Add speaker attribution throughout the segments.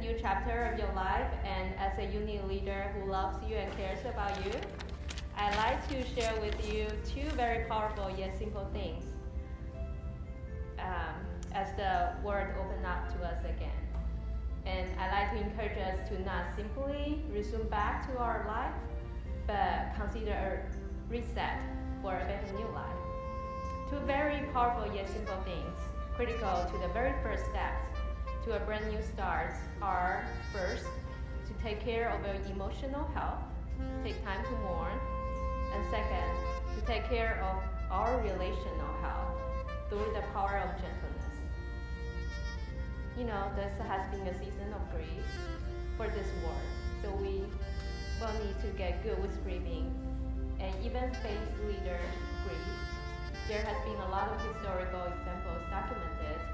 Speaker 1: new chapter of your life and as a unit leader who loves you and cares about you, I'd like to share with you two very powerful yet simple things um, as the world opens up to us again. And I'd like to encourage us to not simply resume back to our life, but consider a reset for a better new life. Two very powerful yet simple things, critical to the very first steps to a brand new start are first, to take care of your emotional health, take time to mourn, and second, to take care of our relational health through the power of gentleness. You know, this has been a season of grief for this world, so we will need to get good with grieving, and even faith leaders grief. There has been a lot of historical examples documented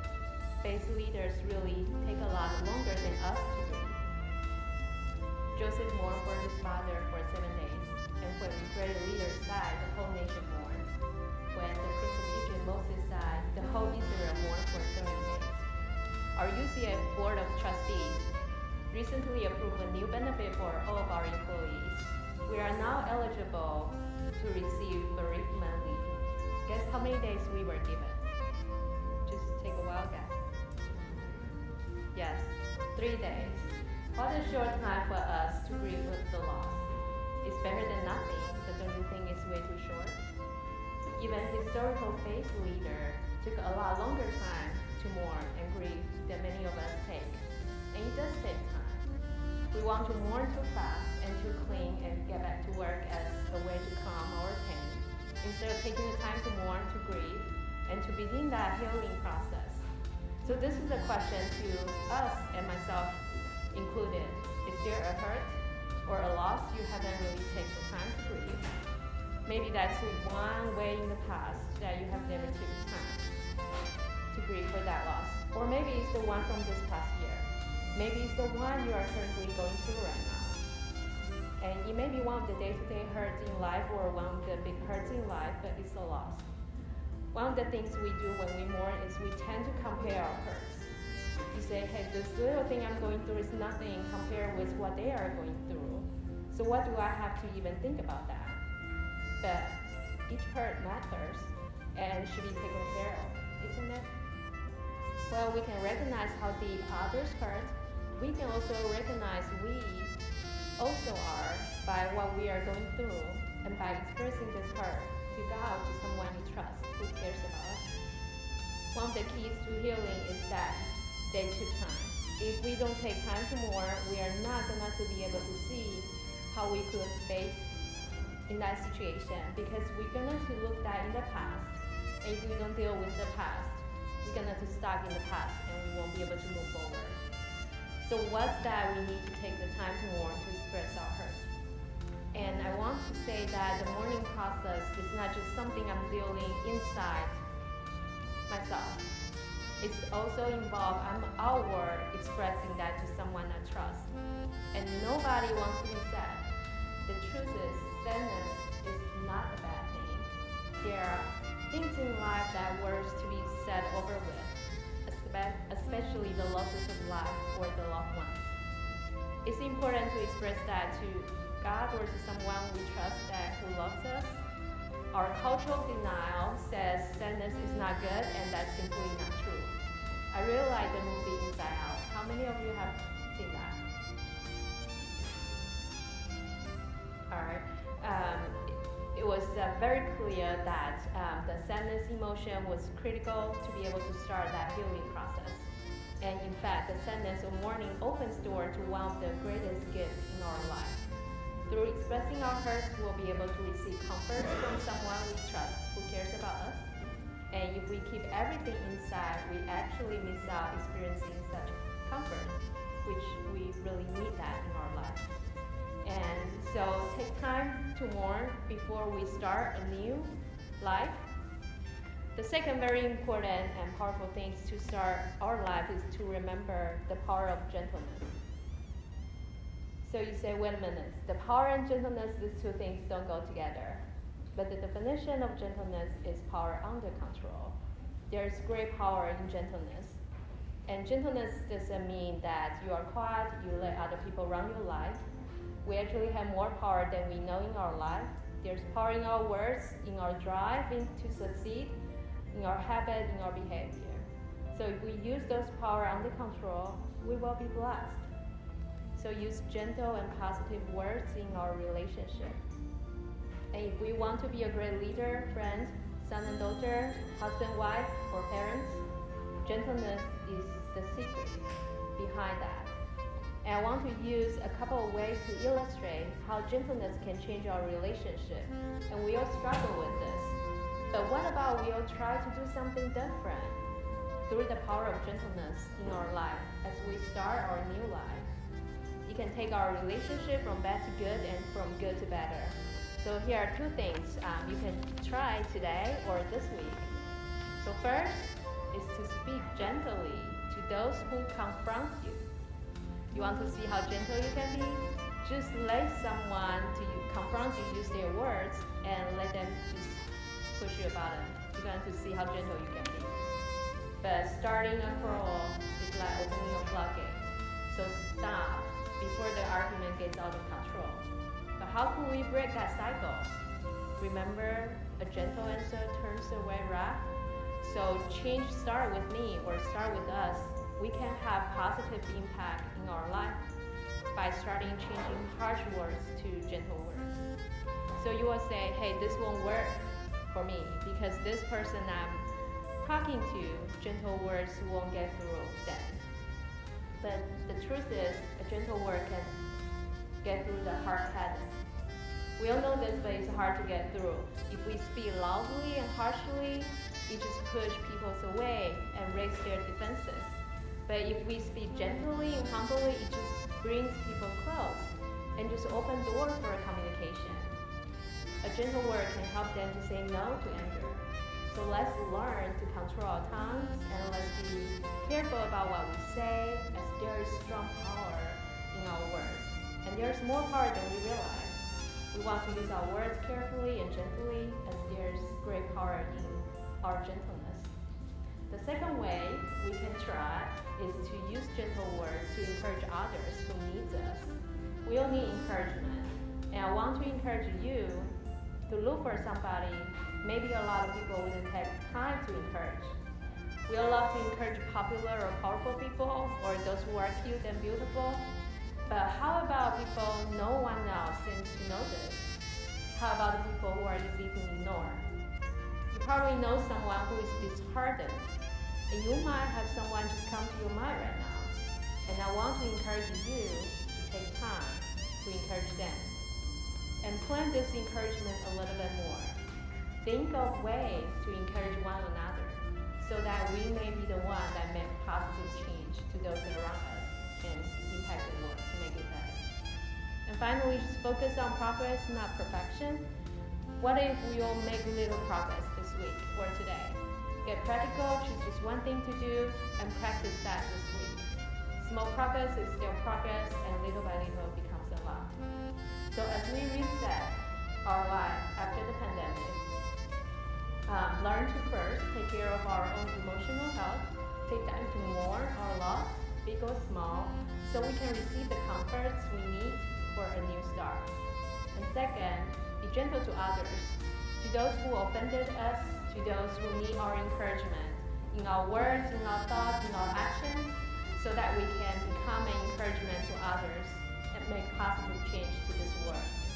Speaker 1: faith leaders really take a lot longer than us to grieve. Joseph mourned for his father for seven days, and when the great leaders died, the whole nation mourned. When the prince of Egypt, Moses, died, the whole Israel mourned for 30 days. Our UCF Board of Trustees recently approved a new benefit for all of our employees. We are now eligible to receive bereavement leave. Guess how many days we were given? Just take a wild guess. Yes, three days. What a short time for us to grieve the loss. It's better than nothing, but don't you think it's way too short? Even historical faith leader took a lot longer time to mourn and grieve than many of us take. And it does take time. We want to mourn too fast and too clean and get back to work as a way to calm our pain, instead of taking the time to mourn, to grieve, and to begin that healing. So this is a question to us and myself included. Is there a hurt or a loss you haven't really taken the time to grieve? Maybe that's one way in the past that you have never taken time to grieve for that loss. Or maybe it's the one from this past year. Maybe it's the one you are currently going through right now. And it may be one of the day-to-day hurts in life or one of the big hurts in life, but it's a loss. One of the things we do when we mourn is we tend to compare our hurts. You say, hey, this little thing I'm going through is nothing compared with what they are going through. So what do I have to even think about that? But each hurt matters and should be taken care of, isn't it? Well, we can recognize how deep others hurt. We can also recognize we also are by what we are going through and by experiencing this hurt to God, to someone you trust who cares about us. One of the keys to healing is that they took time. If we don't take time to mourn, we are not going to be able to see how we could face in that situation because we're going to look that in the past. And if we don't deal with the past, we're going to stuck in the past and we won't be able to move forward. So what's that we need to take the time to mourn to express our hurt? And I want to say that the mourning process is not just something I'm dealing inside myself. It's also involved I'm outward expressing that to someone I trust. And nobody wants to be sad. The truth is, sadness is not a bad thing. There are things in life that worth to be said over with, especially the losses of life or the loved ones. It's important to express that to God or someone we trust that who loves us. Our cultural denial says sadness is not good and that's simply not true. I really like the movie Inside Out. How many of you have seen that? Alright. Um, it, it, was uh, very clear that um, the sadness emotion was critical to be able to start that healing process. And in fact, the sadness of mourning opens door to one of the greatest gifts through expressing our hurts, we'll be able to receive comfort from someone we trust who cares about us. And if we keep everything inside, we actually miss out experiencing such comfort, which we really need that in our life. And so take time to mourn before we start a new life. The second very important and powerful thing to start our life is to remember the power of gentleness. So you say, wait a minute, the power and gentleness, these two things don't go together. But the definition of gentleness is power under control. There is great power in gentleness. And gentleness doesn't mean that you are quiet, you let other people run your life. We actually have more power than we know in our life. There's power in our words, in our drive in, to succeed, in our habit, in our behavior. So if we use those power under control, we will be blessed. So use gentle and positive words in our relationship. And if we want to be a great leader, friend, son and daughter, husband, wife, or parents, gentleness is the secret behind that. And I want to use a couple of ways to illustrate how gentleness can change our relationship. And we all struggle with this. But what about we all try to do something different through the power of gentleness in our life as we start our new life? It can take our relationship from bad to good and from good to better. So here are two things um, you can try today or this week. So first is to speak gently to those who confront you. You want to see how gentle you can be? Just let someone to confront you use their words and let them just push you about it. You're going to see how gentle you can be. But starting a quarrel is like opening a floodgate. So stop before the argument gets out of control. But how can we break that cycle? Remember, a gentle answer turns away wrath. So change start with me or start with us. We can have positive impact in our life by starting changing harsh words to gentle words. So you will say, hey, this won't work for me because this person I'm talking to, gentle words won't get through them. But the truth is, a gentle word can get through the hard-headed. We all know this, but it's hard to get through. If we speak loudly and harshly, it just pushes people away and raise their defenses. But if we speak gently and humbly, it just brings people close and just open doors for communication. A gentle word can help them to say no to anger. So let's learn to control our tongues and let's be careful about what we say is strong power in our words. And there's more power than we realize. We want to use our words carefully and gently as there's great power in our gentleness. The second way we can try is to use gentle words to encourage others who need us. We all need encouragement. And I want to encourage you to look for somebody maybe a lot of people wouldn't have time to encourage. We all love to encourage popular or powerful people or those who are cute and beautiful. But how about people no one else seems to notice? How about the people who are easy to ignore? You probably know someone who is disheartened, and you might have someone just come to your mind right now. And I want to encourage you to take time to encourage them. And plan this encouragement a little bit more. Think of ways to encourage one another so that we may be the one that make positive change to those around us and impact the world. To make it better. And finally, just focus on progress, not perfection. What if we all make little progress this week or today? Get practical, choose just one thing to do, and practice that this week. Small progress is still progress, and little by little becomes a lot. So as we reset our life after the pandemic, um, learn to first take care of our own emotional health, take time to mourn our loss, big or small, so we can receive the comforts we need for a new start. And second, be gentle to others, to those who offended us, to those who need our encouragement, in our words, in our thoughts, in our actions, so that we can become an encouragement to others and make positive change to this world.